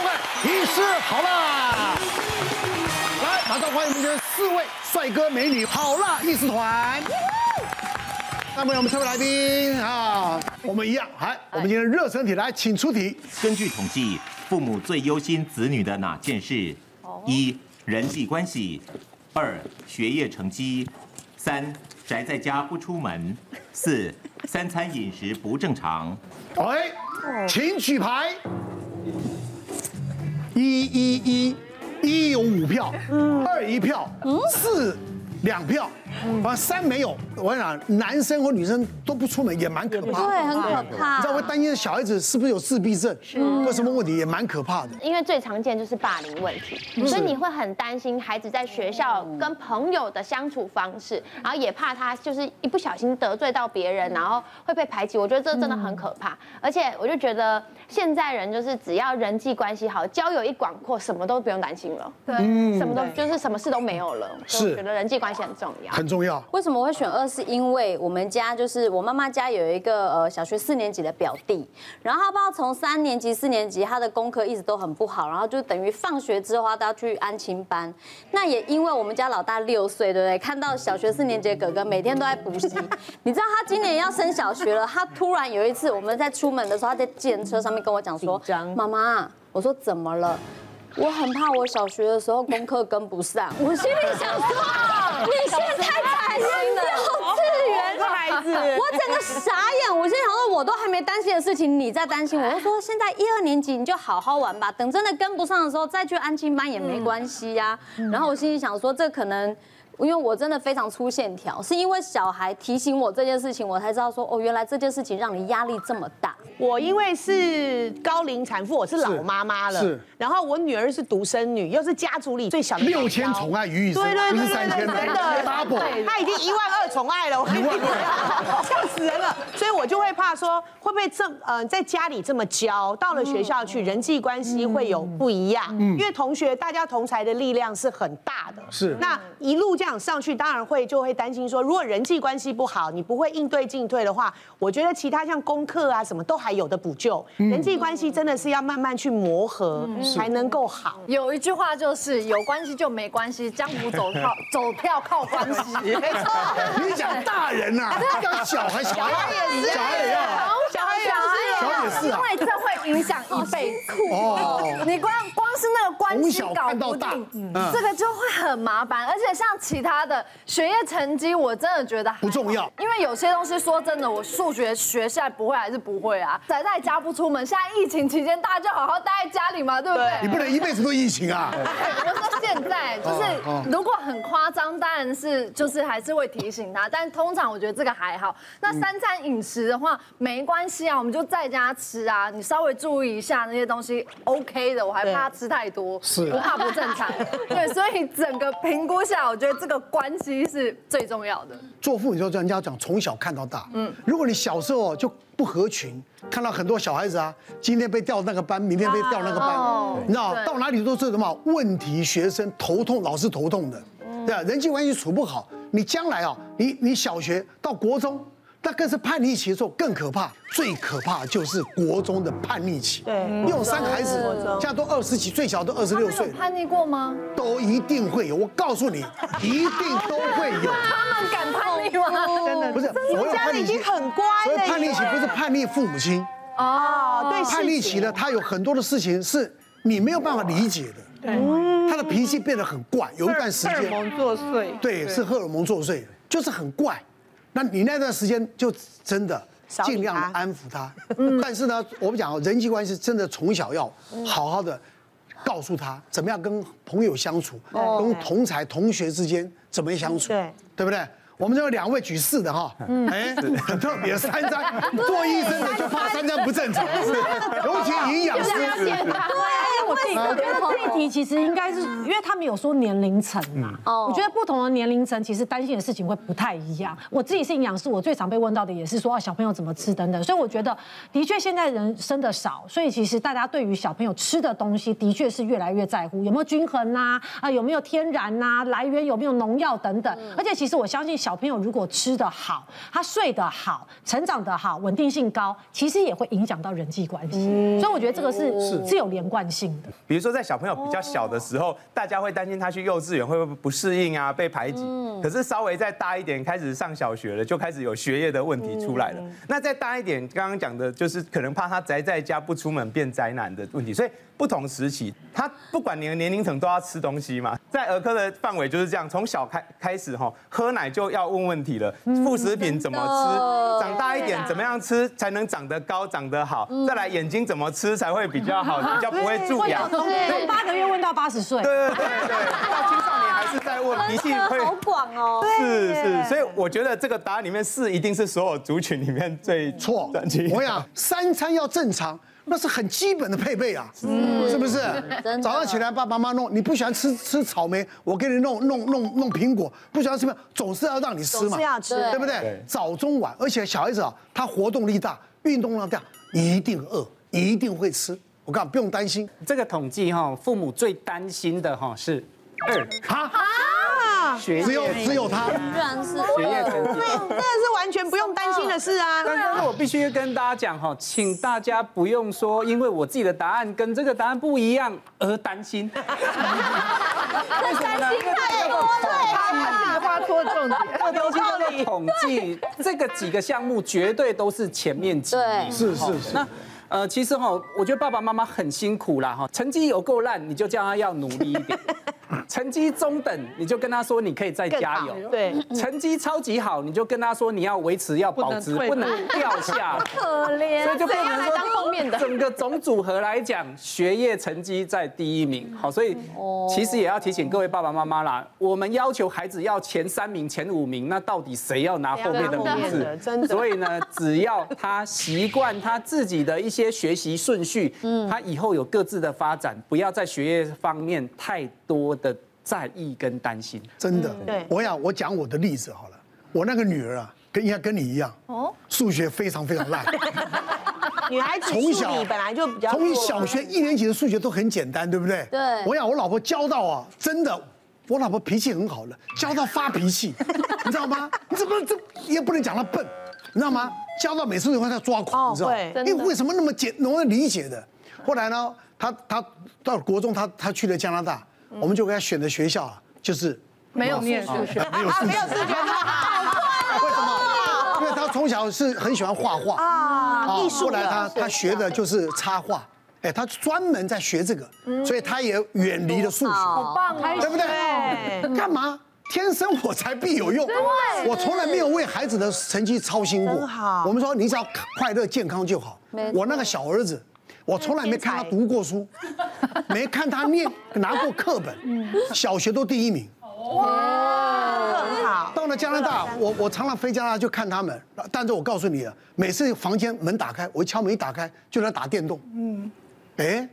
收看《医师好啦》。来，马上欢迎我们的四位帅哥美女好辣医师团。那么我们特别来宾啊，我们一样，来，我们今天热身题来，请出题。根据统计，父母最忧心子女的哪件事？一、人际关系；二、学业成绩；三、宅在家不出门；四、三餐饮食不正常。哎，请举牌。一一一，一有五票，二一票，四两票。啊，三没有，我跟你讲，男生或女生都不出门也蛮可怕的，对，很可怕。你知道会担心小孩子是不是有自闭症，有什么问题也蛮可怕的。因为最常见就是霸凌问题，所以你会很担心孩子在学校跟朋友的相处方式，然后也怕他就是一不小心得罪到别人，然后会被排挤。我觉得这真的很可怕，而且我就觉得现在人就是只要人际关系好，交友一广阔，什么都不用担心了，对，什么都就是什么事都没有了。是，觉得人际关系很重要。很重要。为什么我会选二？是因为我们家就是我妈妈家有一个呃小学四年级的表弟，然后他不知道从三年级、四年级他的功课一直都很不好，然后就等于放学之后他都要去安亲班。那也因为我们家老大六岁，对不对？看到小学四年级的哥哥每天都在补习，你知道他今年要升小学了，他突然有一次我们在出门的时候，他在计程车上面跟我讲说：“妈妈，我说怎么了？”我很怕我小学的时候功课跟不上，我心里想说，你现在太惨心了，幼稚园 的孩子，我整个傻眼，我心里想说，我都还没担心的事情，你在担心，我就说现在一二年级你就好好玩吧，等真的跟不上的时候再去安亲班也没关系呀。然后我心里想说，这可能。因为我真的非常粗线条，是因为小孩提醒我这件事情，我才知道说哦，原来这件事情让你压力这么大。我因为是高龄产妇，我是老妈妈了，是。然后我女儿是独生女，又是家族里最小的。六千宠爱于一身，对对对对，真的，真的，她已经一万二宠爱了，一万二，笑死人了。所以我就会怕说，会不会这呃在家里这么教，到了学校去人际关系会有不一样？嗯，因为同学大家同才的力量是很大的，是。那一路这样。上去当然会就会担心说，如果人际关系不好，你不会应对进退的话，我觉得其他像功课啊什么都还有的补救。人际关系真的是要慢慢去磨合才能够好。有一句话就是有关系就没关系，江湖走靠 走跳靠关系。没错，你讲大人呐，讲小孩，小孩也是，小孩也要，小孩小孩也是，因为这会影响一辈子。哦，你光光是那个关系搞不定，这个就会很麻烦，而且像其。其他的学业成绩，我真的觉得不重要，因为有些东西说真的，我数学学下来不会还是不会啊。宅在家不出门，现在疫情期间，大家就好好待在家里嘛，对不对？你不能一辈子都疫情啊。我说现在就是，如果很夸张，当然是就是还是会提醒他，但通常我觉得这个还好。那三餐饮食的话，没关系啊，我们就在家吃啊，你稍微注意一下那些东西，OK 的。我还怕他吃太多，是不怕不正常。对，所以整个评估下，我觉得这个。关系是最重要的。做父母就专家讲从小看到大。嗯，如果你小时候就不合群，看到很多小孩子啊，今天被调那个班，明天被调那个班，你知道到哪里都是什么问题学生，头痛，老是头痛的，对啊，人际关系处不好，你将来啊，你你小学到国中。那更是叛逆期的时候更可怕，最可怕就是国中的叛逆期。对，你有三个孩子，现在都二十几，最小都二十六岁。叛逆过吗？都一定会有，我告诉你，一定都会有。他们敢叛逆吗？真的不是，我家里已经很乖了。所以叛逆期不是叛逆父母亲哦，对，叛逆期呢，他有很多的事情是你没有办法理解的。对，他的脾气变得很怪，有一段时间。荷尔蒙作祟。对，是荷尔蒙作祟，就是很怪。那你那段时间就真的尽量的安抚他，但是呢，我们讲人际关系真的从小要好好的告诉他怎么样跟朋友相处，跟同才同学之间怎么相处，对，对不对？我们这有两位举四的哈，哎，很特别，三张 做医生的就怕三张不正常，尤其营养师。对，我自己我觉得这一题其实应该是，因为他们有说年龄层嘛。哦。我觉得不同的年龄层其实担心的事情会不太一样。我自己是营养师，我最常被问到的也是说啊，小朋友怎么吃等等。所以我觉得，的确现在人生的少，所以其实大家对于小朋友吃的东西，的确是越来越在乎，有没有均衡呐？啊，有没有天然呐？来源有没有农药等等。而且其实我相信，小朋友如果吃的好，他睡得好，成长得好，稳定性高，其实也会影响到人际关系。所以我觉得这个是是有连贯性的。比如说在小朋友比较小的时候，大家会担心他去幼稚园会不会不适应啊，被排挤。可是稍微再大一点，开始上小学了，就开始有学业的问题出来了。那再大一点，刚刚讲的就是可能怕他宅在家不出门变宅男的问题。所以不同时期，他不管你的年龄层都要吃东西嘛。在儿科的范围就是这样，从小开开始哈，喝奶就要问问题了，副食品怎么吃？长大一点怎么样吃才能长得高、长得好？再来眼睛怎么吃才会比较好，比较不会蛀牙？从八个月问到八十岁。对对对对，到青少年还是在问脾气会好广哦。是是，所以我觉得这个答案里面是一定是所有族群里面最错。我想三餐要正常。那是很基本的配备啊，是不是？早上起来，爸爸妈妈弄，你不喜欢吃吃草莓，我给你弄弄弄弄苹果，不喜欢吃什么，总是要让你吃嘛，是要吃，对不对？早中晚，而且小孩子啊，他活动力大，运动量大，一定饿，一定会吃。我告诉你，不用担心。这个统计哈，父母最担心的哈是二。哈。只有只有他，居然是学业成绩，真的是完全不用担心的事啊。但是我必须跟大家讲哈，请大家不用说，因为我自己的答案跟这个答案不一样而担心。为什么呢？太多了，他话说重点，这个东西叫做统计，这个几个项目绝对都是前面几。对，是是是。那呃，其实哈，我觉得爸爸妈妈很辛苦啦哈，成绩有够烂，你就叫他要努力一点。成绩中等，你就跟他说你可以再加油。对，成绩超级好，你就跟他说你要维持要保持，不能掉下。可怜，所以就变成说后面的整个总组合来讲，学业成绩在第一名。好，所以其实也要提醒各位爸爸妈妈啦，我们要求孩子要前三名、前五名，那到底谁要拿后面的名字？真的。所以呢，只要他习惯他自己的一些学习顺序，嗯他以后有各自的发展，不要在学业方面太多的在意跟担心，真的。对，我想我讲我的例子好了。我那个女儿啊，跟应该跟你一样，哦，数学非常非常烂。女孩子从小本来就比较，从小学一年级的数学都很简单，对不对？对。我想我老婆教到啊，真的，我老婆脾气很好了，教到发脾气，你知道吗？你怎么这也不能讲她笨，你知道吗？教到每次都会她抓狂，你知道吗？因为为什么那么简容易理解的？后来呢，她她到国中，她她去了加拿大。我们就给他选的学校啊，就是没有念数学，没有数学，没有数学，为什么？因为他从小是很喜欢画画啊，艺术。后来他他学的就是插画，哎，他专门在学这个，所以他也远离了数学，好棒，对不对？干嘛？天生我材必有用，我从来没有为孩子的成绩操心过。我们说你只要快乐健康就好。我那个小儿子。我从来没看他读过书，没看他念拿过课本，小学都第一名。哇，很好。到了加拿大，我我常常飞加拿大就看他们，但是我告诉你了，每次房间门打开，我一敲门一打开就在打电动。嗯，哎，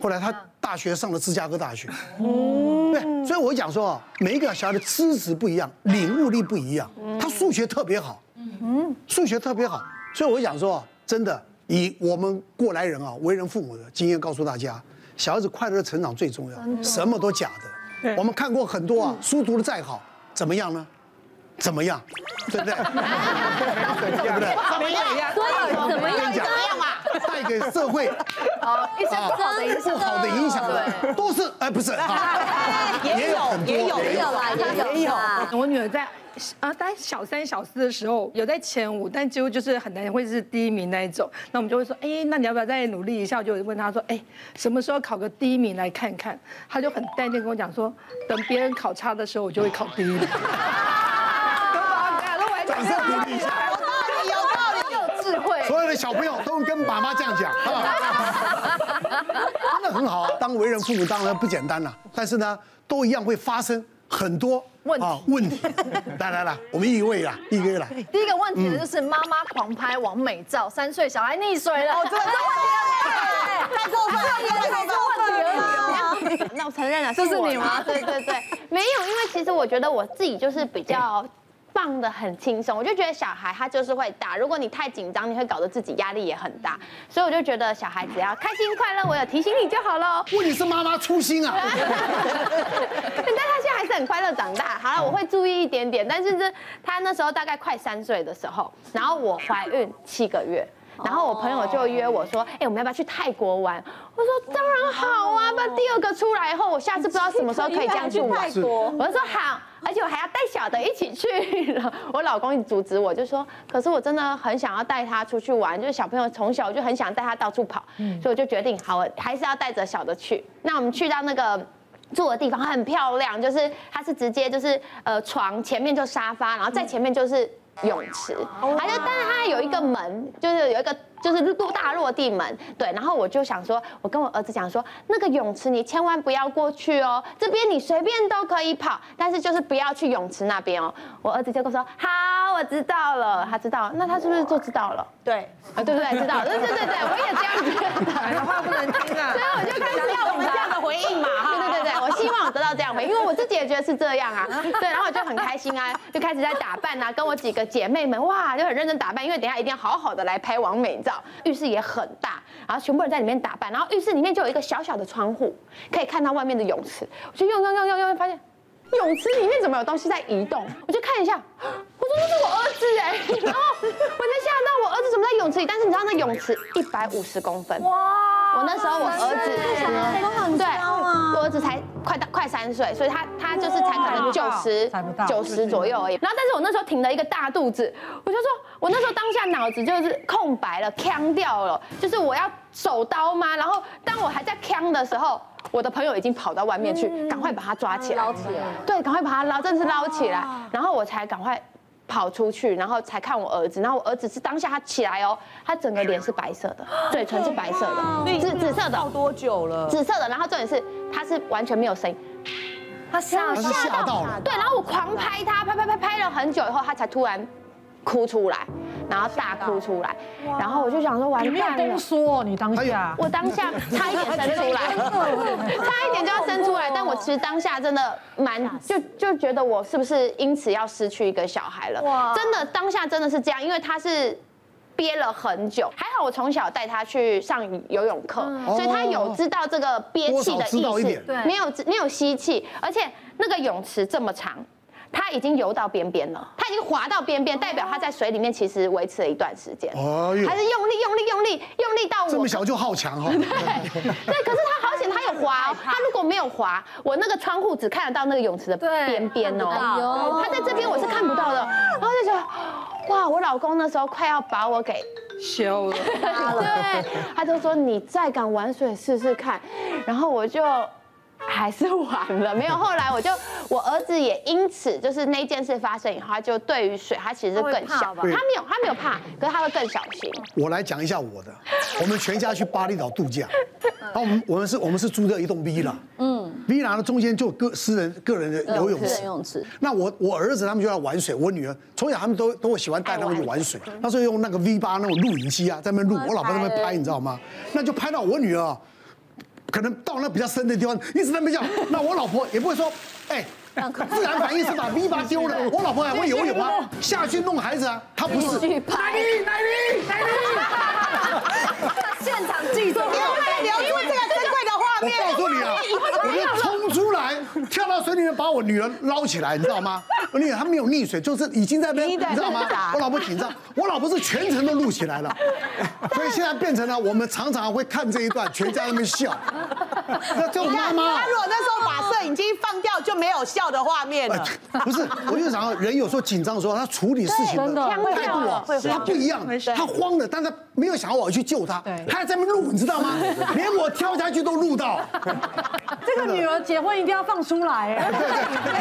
后来他大学上了芝加哥大学。嗯，对，所以我讲说，每一个小孩的资质不一样，领悟力不一样。他数学特别好，嗯，数学特别好，所以我想说，真的。以我们过来人啊，为人父母的经验告诉大家，小孩子快乐的成长最重要，什么都假的。我们看过很多啊，书读的再好，怎么样呢？怎么样？对不对？对不对？怎么样？所以怎么样？怎么样啊？带给社会啊一些不好的影响，不好的影响的都是哎，不是啊，也有也有也有啦，也有。我女儿在。啊，大概小三、小四的时候有在前五，但几乎就是很难会是第一名那一种。那我们就会说，哎，那你要不要再努力一下？我就问他说，哎，什么时候考个第一名来看看？他就很淡定跟我讲说，等别人考差的时候，我就会考第一名。掌声鼓励一下，有道理，有道理，有智慧。所有的小朋友都跟爸妈这样讲，真的很好啊。当为人父母当然不简单了，但是呢，都一样会发生。很多问题，问题，来来来，我们一位啦，一位来。第一个问题就是妈妈狂拍完美照，三岁小孩溺水了，哦，这个问题了，太过分了，太过分了。那我承认了，这是你吗？对对对，没有，因为其实我觉得我自己就是比较。放的很轻松，我就觉得小孩他就是会大。如果你太紧张，你会搞得自己压力也很大。所以我就觉得小孩只要开心快乐，我有提醒你就好了。问题是妈妈粗心啊。但他现在还是很快乐长大。好了，我会注意一点点。但是这他那时候大概快三岁的时候，然后我怀孕七个月。然后我朋友就约我说：“哎，我们要不要去泰国玩？”我说：“当然好啊！那第二个出来以后，我下次不知道什么时候可以这样去玩。”我就说：“好，而且我还要带小的一起去了。”我老公一直阻止我，就说：“可是我真的很想要带他出去玩，就是小朋友从小我就很想带他到处跑，所以我就决定好，我还是要带着小的去。那我们去到那个住的地方很漂亮，就是它是直接就是呃床前面就沙发，然后在前面就是。泳池，还就但是它有一个门，就是有一个就是落大落地门，对。然后我就想说，我跟我儿子讲说，那个泳池你千万不要过去哦，这边你随便都可以跑，但是就是不要去泳池那边哦。我儿子就跟我说，好，我知道了，他知道，那他是不是就知道了？对，啊，对不对？知道，对对对对，我也这样子。讲话不能听啊。所以我就开始要我们应嘛，哈。对对对对，我希望我得到这样回应，因为我自己也觉得是这样啊。对，然后我就很开心啊，就开始在打扮啊，跟我几个。姐妹们哇，就很认真打扮，因为等下一定要好好的来拍完美照。浴室也很大，然后全部人在里面打扮，然后浴室里面就有一个小小的窗户，可以看到外面的泳池。我就用用用用用，发现泳池里面怎么有东西在移动？我就看一下，我说那是我儿子哎，然后我才吓到，我儿子怎么在泳池里？但是你知道那泳池一百五十公分哇。我那时候我儿子对，我儿子才快到快三岁，所以他他就是才可能九十九十左右而已。然后，但是我那时候挺了一个大肚子，我就说，我那时候当下脑子就是空白了，呛掉了，就是我要手刀吗？然后当我还在呛的时候，我的朋友已经跑到外面去，赶快把他抓起来，捞起来，对，赶快把他捞，真的是捞起来，然后我才赶快。跑出去，然后才看我儿子，然后我儿子是当下他起来哦，他整个脸是白色的，嘴唇是白色的，紫紫色的。泡多久了？紫色的，然后重点是他是完全没有声音，他吓吓到了，对，然后我狂拍他，拍拍拍拍了很久以后，他才突然哭出来。然后大哭出来，然后我就想说完蛋了。你没有说你当下，我当下差一点生出来，差一点就要生出来，但我其实当下真的蛮就就觉得我是不是因此要失去一个小孩了？哇，真的当下真的是这样，因为他是憋了很久，还好我从小带他去上游泳课，所以他有知道这个憋气的意思，对，没有没有吸气，而且那个泳池这么长。他已经游到边边了，它已经滑到边边，代表它在水里面其实维持了一段时间，还是用力用力用力用力到我这么小就好强哦，对对，可是它好险它有滑，它如果没有滑，我那个窗户只看得到那个泳池的边边哦，他在这边我是看不到的，然后就觉得哇，我老公那时候快要把我给休了，对，他就说你再敢玩水试试看，然后我就。还是完了，没有。后来我就，我儿子也因此就是那件事发生以后，他就对于水，他其实更小，他没有，他没有怕，可是他会更小心。我来讲一下我的，我们全家去巴厘岛度假，然 后我们我们是我们是租的一栋 villa，嗯，villa 的中间就个私人个人的游泳池，游泳池。那我我儿子他们就要玩水，我女儿从小他们都都会喜欢带他们去玩水，那时候用那个 V 八那种录影机啊，在那边录，我老婆在那边拍，你知道吗？那就拍到我女儿。可能到那比较深的地方，一直在那叫，那我老婆也不会说，哎，自然反应是把 V 八丢了。我老婆还会游泳啊，下去弄孩子啊，她不是。奶奶奶 现场记录，因为因为这个珍贵的画面。我告诉你啊，我就冲出来，跳到水里面把我女儿捞起来，你知道吗？我女儿她没有溺水，就是已经在那边，你知道吗？我老婆紧张，我老婆是全程都录起来了，所以现在变成了我们常常会看这一段，全家在那边笑。那这种妈妈，他如果那时候把摄影机放掉，就没有笑的画面了。不是，我就想人有时候紧张的时候，他处理事情的态度啊，他不一样。他慌了，但他没有想要我去救他，他还在那边录，你知道吗？连我跳下去都录到。这个女儿结婚一定要放出来，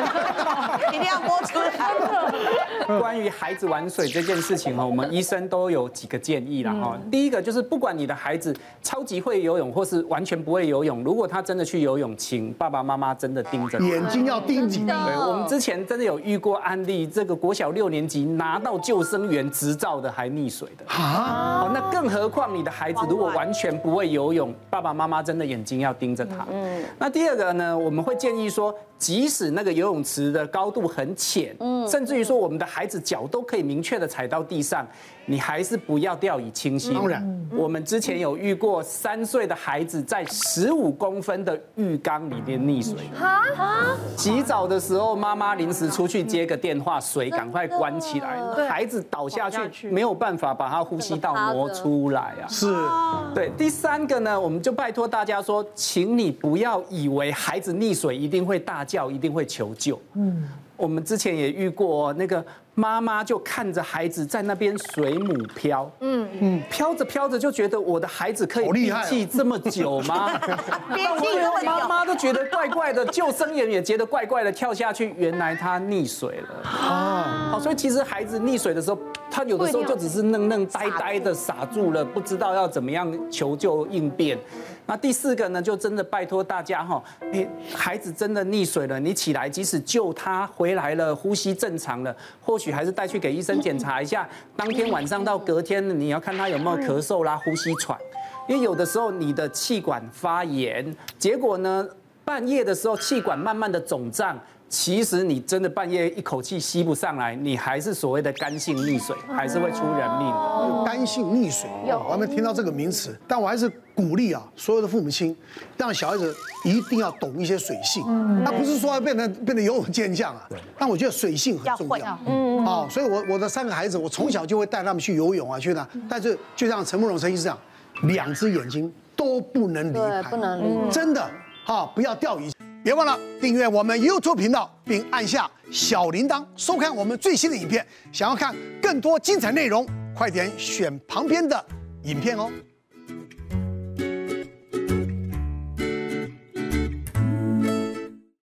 一定要播出来。关于孩子玩水这件事情哈，我们医生都有几个建议了哈。第一个就是，不管你的孩子超级会游泳，或是完全不会游泳，如果他真的去游泳，请爸爸妈妈真的盯着，眼睛要盯紧。对，我们之前真的有遇过案例，这个国小六年级拿到救生员执照的还溺水的啊。那更何况你的孩子如果完全不会游泳，爸爸妈妈真的眼睛要盯着他。嗯。那第二个呢，我们会建议说，即使那个游泳池的高度很浅，嗯，甚至于说我们的孩子脚都可以明确的踩到地上，你还是不要掉以轻心。当然，我们之前有遇过三岁的孩子在十五公分的浴缸里面溺水。啊，洗澡的时候，妈妈临时出去接个电话，水赶快关起来，孩子倒下去，没有办法把他呼吸道挪出来啊。是，对。第三个呢，我们就拜托大家说，请你不要以为孩子溺水一定会大叫，一定会求救。嗯，我们之前也遇过那个妈妈就看着孩子在那边水母漂，嗯嗯，漂着飘着就觉得我的孩子可以憋气这么久吗？憋气妈妈都觉得怪怪的，救生员也觉得怪怪的，跳下去，原来他溺水了。啊，好，所以其实孩子溺水的时候，他有的时候就只是愣愣呆呆的傻住了，不知道要怎么样求救应变。那第四个呢，就真的拜托大家哈，哎，孩子真的溺水了，你起来，即使救他回来了，呼吸正常了，或许还是带去给医生检查一下。当天晚上到隔天，你要看他有没有咳嗽啦、呼吸喘，因为有的时候你的气管发炎，结果呢，半夜的时候气管慢慢的肿胀。其实你真的半夜一口气吸不上来，你还是所谓的干性溺水，还是会出人命的。干性溺水，我还没听到这个名词，但我还是鼓励啊，所有的父母亲，让小孩子一定要懂一些水性。他不是说要变得变得游泳健将啊，但我觉得水性很重要。嗯，啊，所以我我的三个孩子，我从小就会带他们去游泳啊，去哪。但是就像陈慕容陈医师这样，两只眼睛都不能离开，不能离，真的啊，不要钓鱼。别忘了订阅我们 YouTube 频道，并按下小铃铛，收看我们最新的影片。想要看更多精彩内容，快点选旁边的影片哦。